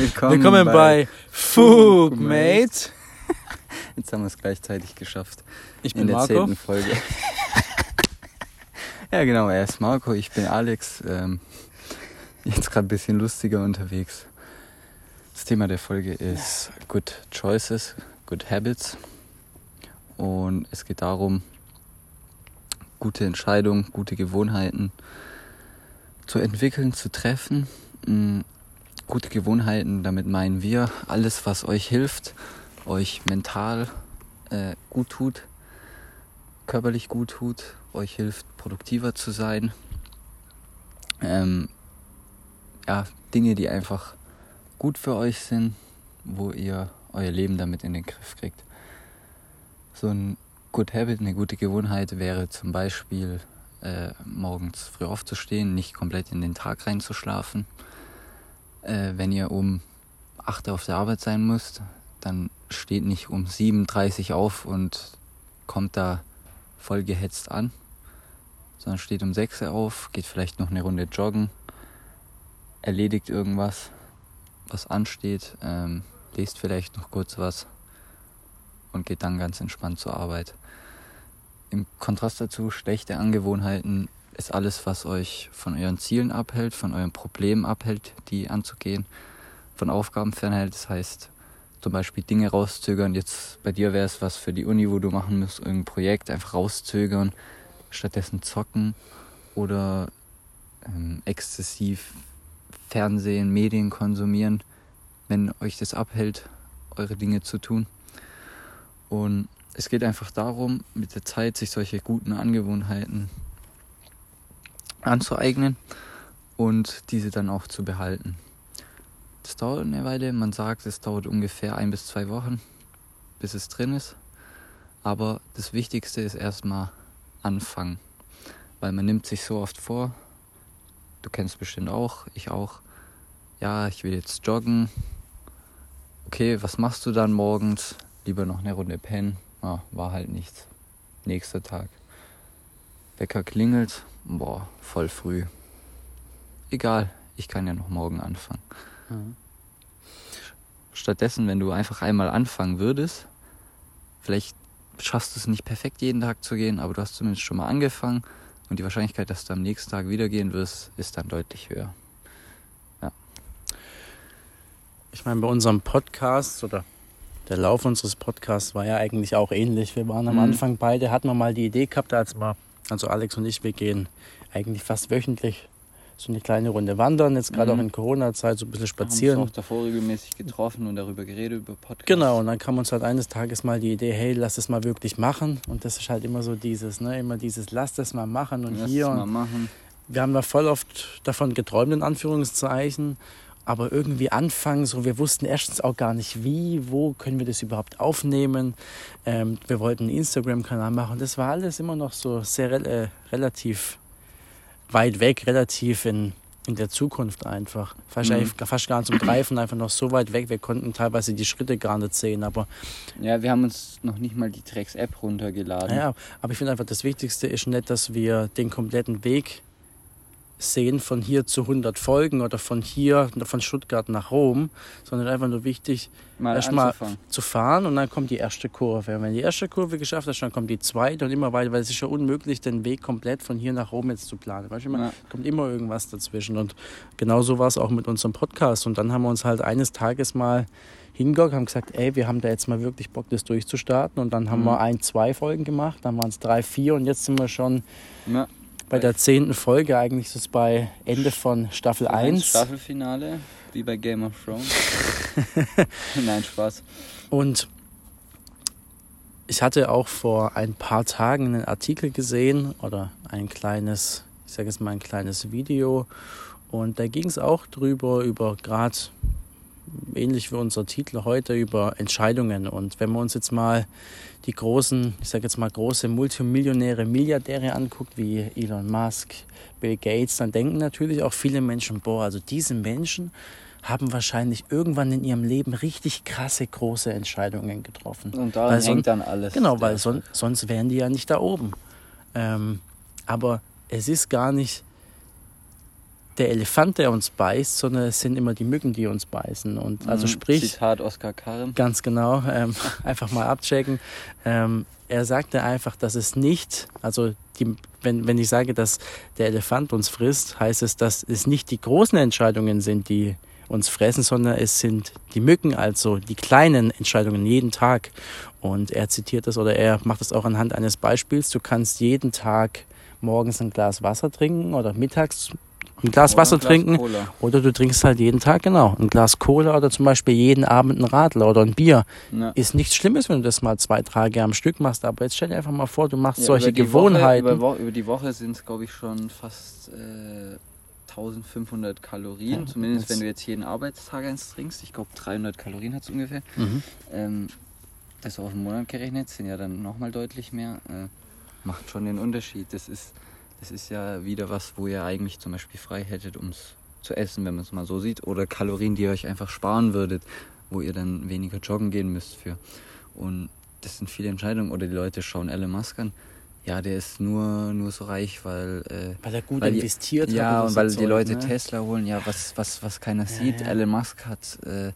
Willkommen, Willkommen bei, bei Foogmate. Jetzt haben wir es gleichzeitig geschafft. Ich bin in der Marco. zehnten Folge. ja, genau, er ist Marco, ich bin Alex. Ähm, jetzt gerade ein bisschen lustiger unterwegs. Das Thema der Folge ist Good Choices, Good Habits. Und es geht darum, gute Entscheidungen, gute Gewohnheiten zu entwickeln, zu treffen. Gute Gewohnheiten, damit meinen wir alles, was euch hilft, euch mental äh, gut tut, körperlich gut tut, euch hilft, produktiver zu sein. Ähm, ja, Dinge, die einfach gut für euch sind, wo ihr euer Leben damit in den Griff kriegt. So ein Good Habit, eine gute Gewohnheit wäre zum Beispiel äh, morgens früh aufzustehen, nicht komplett in den Tag reinzuschlafen. Äh, wenn ihr um 8 Uhr auf der Arbeit sein müsst, dann steht nicht um 7.30 Uhr auf und kommt da voll gehetzt an, sondern steht um 6 Uhr auf, geht vielleicht noch eine Runde joggen, erledigt irgendwas, was ansteht, ähm, lest vielleicht noch kurz was und geht dann ganz entspannt zur Arbeit. Im Kontrast dazu, schlechte Angewohnheiten ist alles, was euch von euren Zielen abhält, von euren Problemen abhält, die anzugehen, von Aufgaben fernhält. Das heißt, zum Beispiel Dinge rauszögern. Jetzt bei dir wäre es was für die Uni, wo du machen musst, irgendein Projekt einfach rauszögern, stattdessen zocken oder ähm, exzessiv Fernsehen, Medien konsumieren, wenn euch das abhält, eure Dinge zu tun. Und es geht einfach darum, mit der Zeit sich solche guten Angewohnheiten anzueignen und diese dann auch zu behalten. Das dauert eine Weile, man sagt, es dauert ungefähr ein bis zwei Wochen, bis es drin ist. Aber das Wichtigste ist erstmal anfangen, weil man nimmt sich so oft vor, du kennst bestimmt auch, ich auch, ja, ich will jetzt joggen. Okay, was machst du dann morgens? Lieber noch eine Runde pennen Ah, war halt nichts. Nächster Tag. Wecker klingelt. Boah, voll früh. Egal, ich kann ja noch morgen anfangen. Mhm. Stattdessen, wenn du einfach einmal anfangen würdest, vielleicht schaffst du es nicht perfekt jeden Tag zu gehen, aber du hast zumindest schon mal angefangen und die Wahrscheinlichkeit, dass du am nächsten Tag wieder gehen wirst, ist dann deutlich höher. Ja. Ich meine, bei unserem Podcast oder der Lauf unseres Podcasts war ja eigentlich auch ähnlich. Wir waren am mhm. Anfang beide, hatten wir mal die Idee gehabt, als wir, also Alex und ich, wir gehen eigentlich fast wöchentlich so eine kleine Runde wandern, jetzt gerade mhm. auch in Corona-Zeit so ein bisschen spazieren. Wir haben uns auch davor regelmäßig getroffen und darüber geredet, über Podcasts. Genau, und dann kam uns halt eines Tages mal die Idee, hey, lass es mal wirklich machen. Und das ist halt immer so dieses, ne, immer dieses, lass das mal machen und lass hier. Es mal machen. Wir haben da voll oft davon geträumt, in Anführungszeichen aber irgendwie anfangen, so wir wussten erstens auch gar nicht wie, wo können wir das überhaupt aufnehmen. Ähm, wir wollten einen Instagram-Kanal machen. Das war alles immer noch so sehr äh, relativ weit weg, relativ in, in der Zukunft einfach. Fast, mhm. fast gar nicht zum Greifen, einfach noch so weit weg. Wir konnten teilweise die Schritte gar nicht sehen. Aber ja, wir haben uns noch nicht mal die Drecks-App runtergeladen. Ja, aber ich finde einfach, das Wichtigste ist nicht, dass wir den kompletten Weg sehen von hier zu 100 Folgen oder von hier, von Stuttgart nach Rom, sondern einfach nur wichtig, erstmal zu fahren und dann kommt die erste Kurve. Und wenn die erste Kurve geschafft hast, dann kommt die zweite und immer weiter, weil es ist ja unmöglich, den Weg komplett von hier nach Rom jetzt zu planen. Weißt du, ja. kommt immer irgendwas dazwischen. Und genauso war es auch mit unserem Podcast. Und dann haben wir uns halt eines Tages mal hingegangen, haben gesagt, ey, wir haben da jetzt mal wirklich Bock, das durchzustarten. Und dann haben mhm. wir ein, zwei Folgen gemacht, dann waren es drei, vier und jetzt sind wir schon ja bei der zehnten Folge, eigentlich ist es bei Ende von Staffel 1. Staffelfinale, wie bei Game of Thrones. Nein, Spaß. Und ich hatte auch vor ein paar Tagen einen Artikel gesehen oder ein kleines, ich sage jetzt mal ein kleines Video. Und da ging es auch drüber, über gerade ähnlich wie unser Titel heute, über Entscheidungen. Und wenn wir uns jetzt mal die großen, ich sage jetzt mal große Multimillionäre, Milliardäre anguckt, wie Elon Musk, Bill Gates, dann denken natürlich auch viele Menschen, boah, also diese Menschen haben wahrscheinlich irgendwann in ihrem Leben richtig krasse, große Entscheidungen getroffen. Und da hängt dann alles. Genau, weil son sonst wären die ja nicht da oben. Ähm, aber es ist gar nicht der Elefant, der uns beißt, sondern es sind immer die Mücken, die uns beißen. Und also Mhm. sprich, Zitat Oskar Karim. ganz genau, ähm, einfach mal abchecken. Ähm, er sagte einfach, dass es nicht, also die, wenn, wenn ich sage, dass der Elefant uns frisst, heißt es, dass es nicht die großen Entscheidungen sind, die uns fressen, sondern es sind die Mücken, also die kleinen Entscheidungen jeden Tag. Und er zitiert das oder er macht das auch anhand eines Beispiels. Du kannst jeden Tag morgens ein Glas Wasser trinken oder mittags ein Glas Oder Wasser ein Glas trinken Cola. oder du trinkst halt jeden Tag, genau, ein Glas Cola oder zum Beispiel jeden Abend ein Radler oder ein Bier. Ja. Ist nichts Schlimmes, wenn du das mal zwei Tage am Stück machst, aber jetzt stell dir einfach mal vor, du machst Ja, solche Gewohnheiten. Woche, über, über die Woche sind es, glaube ich, schon fast äh, 1500 Kalorien. Ja, Zumindest wenn du jetzt jeden Arbeitstag eins trinkst. Ich glaube, 300 Kalorien hat es ungefähr. Mhm. Ähm, das auf einen Monat gerechnet sind ja dann nochmal deutlich mehr. Äh, macht schon den Unterschied. Das ist, das ist ja wieder was, wo ihr eigentlich zum Beispiel frei hättet, um es zu essen, wenn man es mal so sieht. Oder Kalorien, die ihr euch einfach sparen würdet, wo ihr dann weniger joggen gehen müsst für. Und das sind viele Entscheidungen. Oder die Leute schauen Elon Musk an. Ja, der ist nur, nur so reich, weil äh, Weil er gut Weil die- investiert hat. ja, und so weil die Leute ne? Tesla holen, ja, was, was, was keiner sieht. ja. Elon Musk hat äh,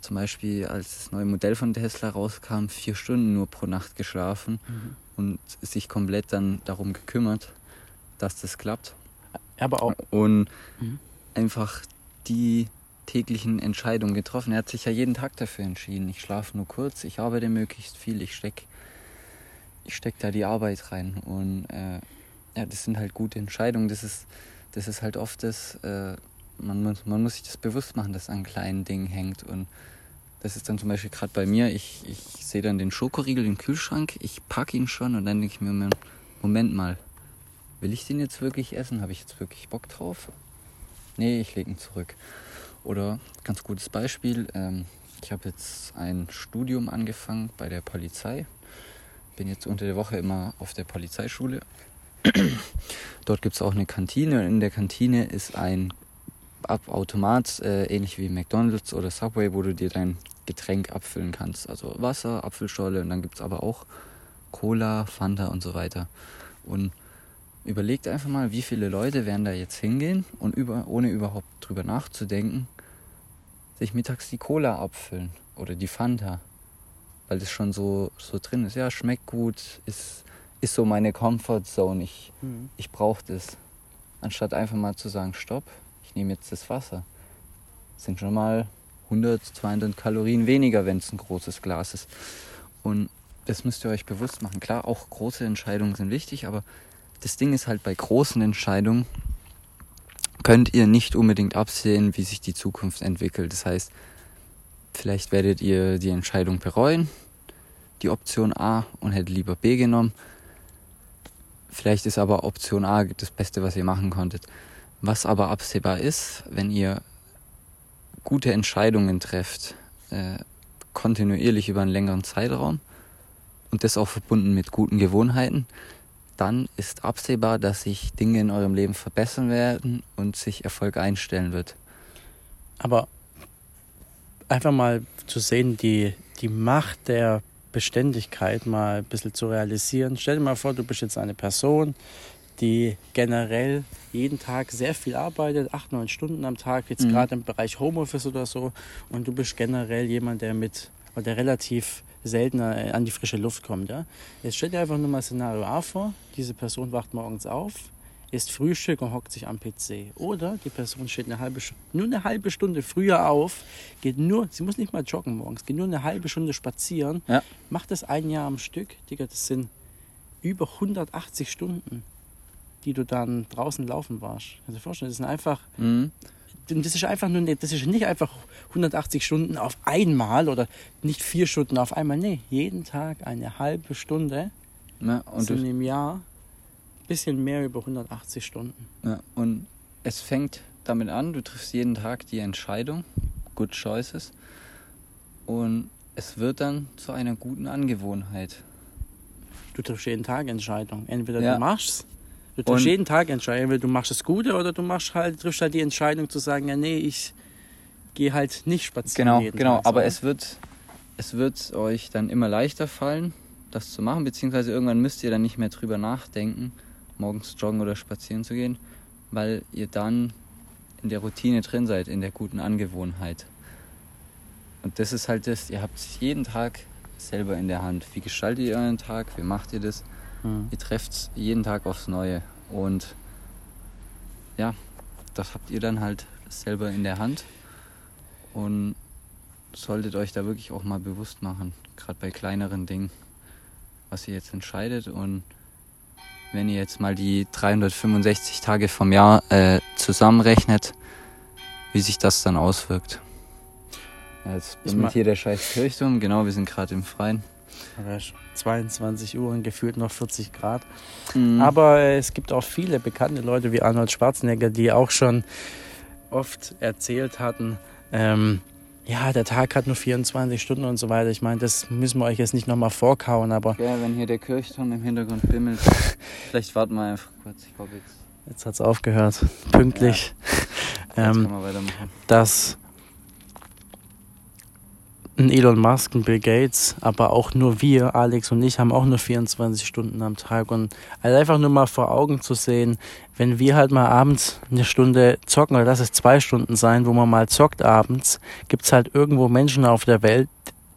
zum Beispiel, als das neue Modell von Tesla rauskam, vier Stunden nur pro Nacht geschlafen Mhm. und sich komplett dann darum gekümmert, dass das klappt. Aber auch, Und Mhm. einfach die täglichen Entscheidungen getroffen. Er hat sich ja jeden Tag dafür entschieden. Ich schlafe nur kurz, ich arbeite möglichst viel, ich steck, ich steck da die Arbeit rein. Und äh, ja, das sind halt gute Entscheidungen. Das ist, das ist halt oft das, äh, man, muss, man muss sich das bewusst machen, dass an kleinen Dingen hängt. Und das ist dann zum Beispiel gerade bei mir, ich, ich sehe dann den Schokoriegel im Kühlschrank, ich packe ihn schon und dann denke ich mir, Moment mal, will ich den jetzt wirklich essen? Habe ich jetzt wirklich Bock drauf? Nee, ich lege ihn zurück. Oder ganz gutes Beispiel, ähm, ich habe jetzt ein Studium angefangen bei der Polizei. Bin jetzt unter der Woche immer auf der Polizeischule. Dort gibt es auch eine Kantine und in der Kantine ist ein Ab Automat, äh, ähnlich wie McDonalds oder Subway, wo du dir dein Getränk abfüllen kannst. Also Wasser, Apfelschorle und dann gibt es aber auch Cola, Fanta und so weiter. Und überlegt einfach mal, wie viele Leute werden da jetzt hingehen und über, ohne überhaupt drüber nachzudenken, sich mittags die Cola abfüllen oder die Fanta. Weil das schon so, so drin ist. Ja, schmeckt gut, ist, ist so meine Comfort Zone. Ich, Mhm. ich brauche das. Anstatt einfach mal zu sagen, stopp, ich nehme jetzt das Wasser. Sind schon mal 100, 200 Kalorien weniger, wenn es ein großes Glas ist. Und das müsst ihr euch bewusst machen. Klar, auch große Entscheidungen sind wichtig, aber das Ding ist halt bei großen Entscheidungen könnt ihr nicht unbedingt absehen, wie sich die Zukunft entwickelt. Das heißt, vielleicht werdet ihr die Entscheidung bereuen, die Option A und hättet lieber B genommen. Vielleicht ist aber Option A das Beste, was ihr machen konntet. Was aber absehbar ist, wenn ihr gute Entscheidungen trefft, äh, kontinuierlich über einen längeren Zeitraum und das auch verbunden mit guten Gewohnheiten, dann ist absehbar, dass sich Dinge in eurem Leben verbessern werden und sich Erfolg einstellen wird. Aber einfach mal zu sehen, die, die Macht der Beständigkeit mal ein bisschen zu realisieren. Stell dir mal vor, du bist jetzt eine Person, die generell jeden Tag sehr viel arbeitet, acht, neun Stunden am Tag, jetzt Mhm. gerade im Bereich Homeoffice oder so, und du bist generell jemand, der mit, oder der relativ seltener äh, an die frische Luft kommt. Ja? Jetzt stell dir einfach nur mal Szenario A vor, diese Person wacht morgens auf, isst Frühstück und hockt sich am PC. Oder die Person steht eine halbe, nur eine halbe Stunde früher auf, geht nur, sie muss nicht mal joggen morgens, geht nur eine halbe Stunde spazieren, Ja. macht das ein Jahr am Stück. Digga, das sind über 180 Stunden, die du dann draußen laufen warst. Kannst du dir vorstellen, das sind einfach, Mhm. Und das ist einfach nur, nicht- das ist nicht einfach 180 Stunden auf einmal oder nicht vier Stunden auf einmal. Nee, jeden Tag eine halbe Stunde Ja, und, sind im Jahr bisschen mehr über 180 Stunden. ja, und es fängt damit an, du triffst jeden Tag die Entscheidung, good choices, und es wird dann zu einer guten Angewohnheit. Du triffst jeden Tag Entscheidungen. Entweder Ja. du machst, du Und- jeden Tag Entscheidungen, entweder du machst das Gute oder du machst halt, triffst halt die Entscheidung zu sagen, ja nee, ich gehe halt nicht spazieren. Genau, jeden genau. Tag, Aber sondern- es wird, es wird euch dann immer leichter fallen, das zu machen, beziehungsweise irgendwann müsst ihr dann nicht mehr drüber nachdenken, morgens joggen oder spazieren zu gehen, weil ihr dann in der Routine drin seid, in der guten Angewohnheit. Und das ist halt das, ihr habt es jeden Tag selber in der Hand. Wie gestaltet ihr euren Tag? Wie macht ihr das? Mhm. Ihr trefft es jeden Tag aufs Neue. Und ja, das habt ihr dann halt selber in der Hand. Und solltet euch da wirklich auch mal bewusst machen, gerade bei kleineren Dingen, was ihr jetzt entscheidet. Und wenn ihr jetzt mal die 365 Tage vom Jahr äh, zusammenrechnet, wie sich das dann auswirkt. Ja, jetzt bin ich hier der scheiß Kirchturm, genau, wir sind gerade im Freien. 22 Uhr und gefühlt noch 40 Grad. Mhm. Aber äh, es gibt auch viele bekannte Leute wie Arnold Schwarzenegger, die auch schon oft erzählt hatten, ähm, ja, der Tag hat nur 24 Stunden und so weiter. Ich meine, das müssen wir euch jetzt nicht nochmal vorkauen, aber. Ja, wenn hier der Kirchturm im Hintergrund bimmelt. vielleicht warten wir einfach kurz. Ich glaube jetzt. Jetzt hat es aufgehört. Pünktlich. Ja. ähm. Dass ein Elon Musk, ein Bill Gates, aber auch nur wir, Alex und ich, haben auch nur 24 Stunden am Tag. Und also einfach nur mal vor Augen zu sehen, wenn wir halt mal abends eine Stunde zocken, oder lass es zwei Stunden sein, wo man mal zockt abends, gibt es halt irgendwo Menschen auf der Welt,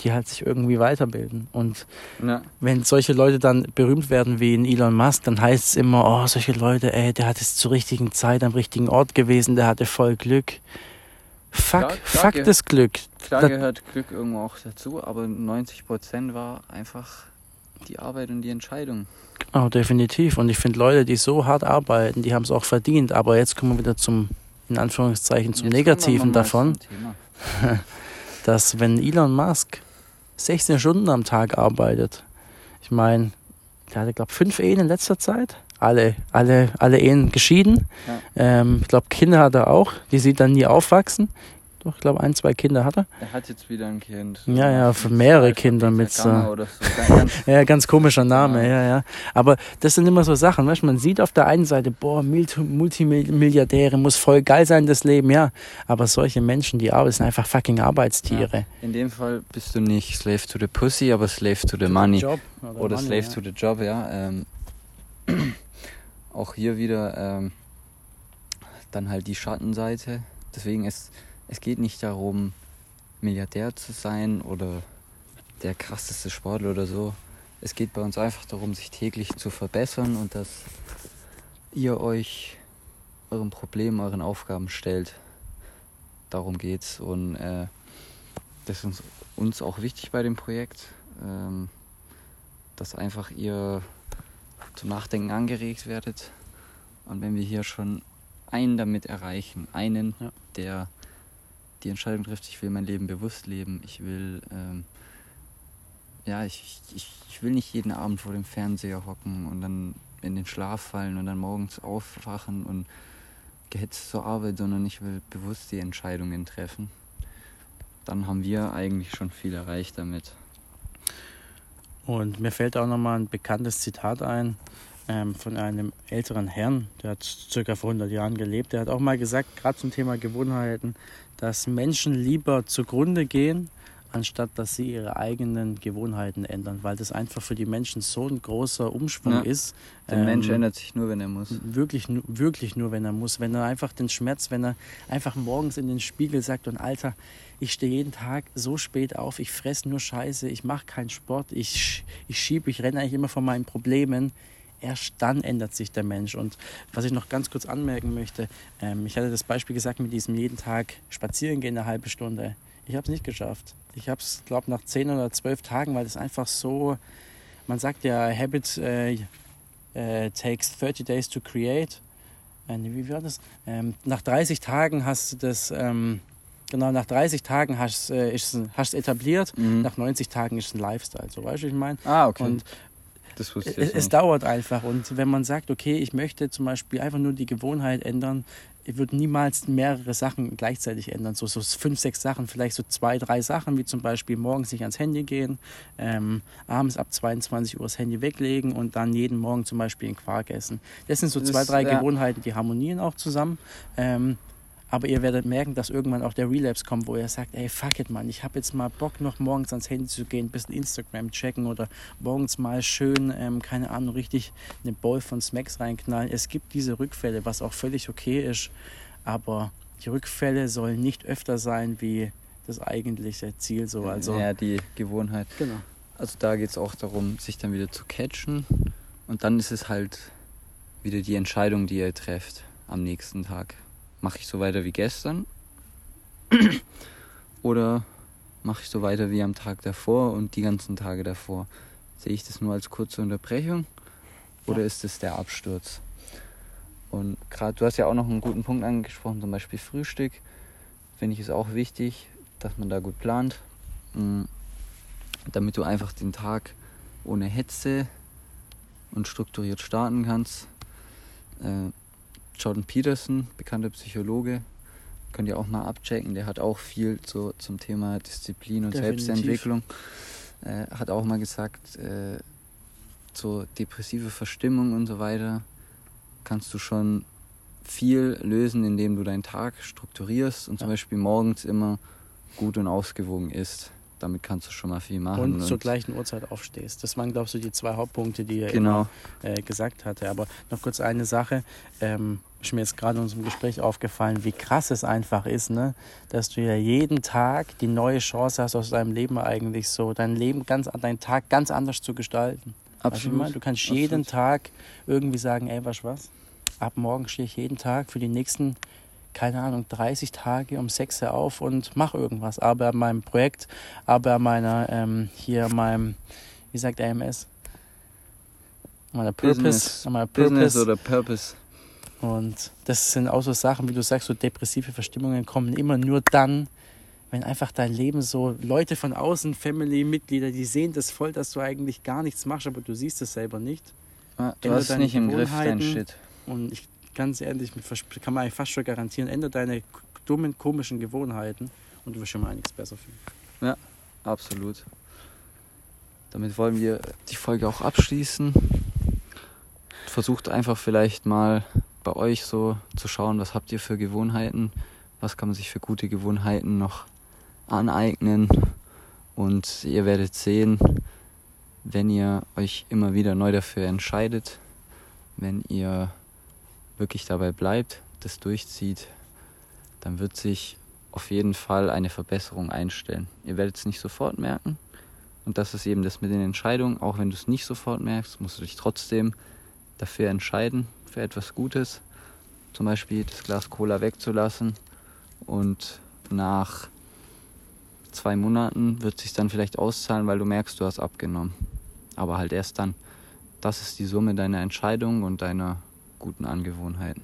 die halt sich irgendwie weiterbilden. Und ja. wenn solche Leute dann berühmt werden wie ein Elon Musk, dann heißt es immer, oh, solche Leute, ey, der hat es zur richtigen Zeit am richtigen Ort gewesen, der hatte voll Glück. Fuck, klar, klar fuck das Glück. Klar das gehört Glück irgendwo auch dazu, aber 90% war einfach die Arbeit und die Entscheidung. Genau, definitiv. Und ich finde Leute, die so hart arbeiten, die haben es auch verdient. Aber jetzt kommen wir wieder zum, in Anführungszeichen, zum jetzt Negativen davon. dass wenn Elon Musk 16 Stunden am Tag arbeitet, ich meine, der hatte, glaube ich, fünf Ehen in letzter Zeit alle, alle, alle Ehen geschieden. Ja. Ähm, ich glaube, Kinder hat er auch, die sieht dann nie aufwachsen. Doch, ich glaube, ein, zwei Kinder hat er. Er hat jetzt wieder ein Kind. Ja, ja, für mehrere Kinder mit so. ja, ganz komischer Name, ja, ja. Aber das sind immer so Sachen, weißt man sieht auf der einen Seite, boah, Multimilliardäre, muss voll geil sein, das Leben, ja. Aber solche Menschen, die arbeiten, sind einfach fucking Arbeitstiere. Ja. In dem Fall bist du nicht Slave to the Pussy, aber Slave to the to Money. The job oder, oder money, Slave ja. to the Job, ja. Ähm, auch hier wieder ähm, dann halt die Schattenseite. Deswegen es, es geht nicht darum, Milliardär zu sein oder der krasseste Sportler oder so. Es geht bei uns einfach darum, sich täglich zu verbessern und dass ihr euch euren Problemen, euren Aufgaben stellt. Darum geht's und äh, das ist uns, uns auch wichtig bei dem Projekt, ähm, dass einfach ihr zum Nachdenken angeregt werdet. Und wenn wir hier schon einen damit erreichen, einen, ja. der die Entscheidung trifft, ich will mein Leben bewusst leben, ich will, ähm, ja, ich, ich, ich will nicht jeden Abend vor dem Fernseher hocken und dann in den Schlaf fallen und dann morgens aufwachen und gehetzt zur Arbeit, sondern ich will bewusst die Entscheidungen treffen. Dann haben wir eigentlich schon viel erreicht damit. Und mir fällt auch nochmal ein bekanntes Zitat ein ähm, von einem älteren Herrn, der hat circa vor 100 Jahren gelebt. Der hat auch mal gesagt, gerade zum Thema Gewohnheiten, dass Menschen lieber zugrunde gehen, anstatt dass sie ihre eigenen Gewohnheiten ändern, weil das einfach für die Menschen so ein großer Umschwung ja. ist. Der ähm, Mensch ändert sich nur, wenn er muss. Wirklich, wirklich nur, wenn er muss. Wenn er einfach den Schmerz, wenn er einfach morgens in den Spiegel sagt und Alter, ich stehe jeden Tag so spät auf, ich fresse nur Scheiße, ich mache keinen Sport, ich, ich schiebe, ich renne eigentlich immer von meinen Problemen. Erst dann ändert sich der Mensch. Und was ich noch ganz kurz anmerken möchte, ähm, ich hatte das Beispiel gesagt mit diesem jeden Tag spazieren gehen, eine halbe Stunde. Ich habe es nicht geschafft. Ich habe es, glaube nach zehn oder zwölf Tagen, weil das einfach so, man sagt ja, Habit äh, äh, takes 30 days to create. Äh, wie war das? Ähm, nach 30 Tagen hast du das, ähm, genau, nach 30 Tagen hast du äh, es etabliert, mhm. nach 90 Tagen ist es ein Lifestyle, so weißt du, ich meine. Ah, okay. Und ich es, es dauert einfach. Und wenn man sagt, okay, ich möchte zum Beispiel einfach nur die Gewohnheit ändern, ich würde niemals mehrere Sachen gleichzeitig ändern. So, so fünf, sechs Sachen, vielleicht so zwei, drei Sachen, wie zum Beispiel morgens nicht ans Handy gehen, ähm, abends ab 22 Uhr das Handy weglegen und dann jeden Morgen zum Beispiel einen Quark essen. Das sind so das, zwei, drei ja. Gewohnheiten, die harmonieren auch zusammen. Ähm, aber ihr werdet merken, dass irgendwann auch der Relapse kommt, wo ihr sagt, ey, fuck it, Mann, ich habe jetzt mal Bock, noch morgens ans Handy zu gehen, ein bisschen Instagram checken oder morgens mal schön, ähm, keine Ahnung, richtig eine Bowl von Smacks reinknallen. Es gibt diese Rückfälle, was auch völlig okay ist, aber die Rückfälle sollen nicht öfter sein wie das eigentliche Ziel. So. Also, ja, die Gewohnheit. Genau. Also da geht es auch darum, sich dann wieder zu catchen. Und dann ist es halt wieder die Entscheidung, die ihr trefft am nächsten Tag. Mache ich so weiter wie gestern? Oder mache ich so weiter wie am Tag davor und die ganzen Tage davor? Sehe ich das nur als kurze Unterbrechung oder ja. ist es der Absturz? Und gerade, du hast ja auch noch einen guten Punkt angesprochen, zum Beispiel Frühstück. Finde ich es auch wichtig, dass man da gut plant, mm, damit du einfach den Tag ohne Hetze und strukturiert starten kannst. Jordan Peterson, bekannter Psychologe, könnt ihr auch mal abchecken. Der hat auch viel so zum Thema Disziplin und Definitiv. Selbstentwicklung. Äh, hat auch mal gesagt, äh, so depressive Verstimmung und so weiter kannst du schon viel lösen, indem du deinen Tag strukturierst und zum Beispiel morgens immer gut und ausgewogen isst. Damit kannst du schon mal viel machen. Und, und zur gleichen Uhrzeit aufstehst. Das waren, glaubst du, die zwei Hauptpunkte, die er genau. immer, äh, gesagt hatte. Aber noch kurz eine Sache. Ähm, ist mir jetzt gerade in unserem Gespräch aufgefallen, wie krass es einfach ist, ne? dass du ja jeden Tag die neue Chance hast, aus deinem Leben eigentlich so, dein Leben ganz, deinen Tag ganz anders zu gestalten. Absolut. Also, du kannst Absolut. jeden Tag irgendwie sagen, ey, was was? ab morgen stehe ich jeden Tag für die nächsten, keine Ahnung, 30 Tage um 6 Uhr auf und mache irgendwas. Aber an meinem Projekt, aber an meiner, ähm, hier meinem, wie sagt AMS? Meiner Purpose. Business, meiner Purpose. Business oder Purpose. Und das sind auch so Sachen, wie du sagst, so depressive Verstimmungen kommen immer nur dann, wenn einfach dein Leben so Leute von außen, Family-Mitglieder, die sehen das voll, dass du eigentlich gar nichts machst, aber du siehst es selber nicht. Ja, du hast nicht im Griff dein Shit. Und ich ganz ehrlich, kann man eigentlich fast schon garantieren, ändere deine dummen, komischen Gewohnheiten und du wirst schon mal einiges besser fühlen. Ja, absolut. Damit wollen wir die Folge auch abschließen. Versucht einfach vielleicht mal bei euch so zu schauen, was habt ihr für Gewohnheiten, was kann man sich für gute Gewohnheiten noch aneignen. Und ihr werdet sehen, wenn ihr euch immer wieder neu dafür entscheidet, wenn ihr wirklich dabei bleibt, das durchzieht, dann wird sich auf jeden Fall eine Verbesserung einstellen. Ihr werdet es nicht sofort merken. Und das ist eben das mit den Entscheidungen. Auch wenn du es nicht sofort merkst, musst du dich trotzdem dafür entscheiden, für etwas Gutes. Zum Beispiel das Glas Cola wegzulassen. Und nach zwei Monaten wird es sich dann vielleicht auszahlen, weil du merkst, du hast abgenommen. Aber halt erst dann. Das ist die Summe deiner Entscheidung und deiner guten Angewohnheiten.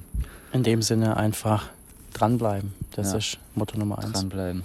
In dem Sinne einfach dranbleiben. Das ja. ist Motto Nummer eins. Dranbleiben.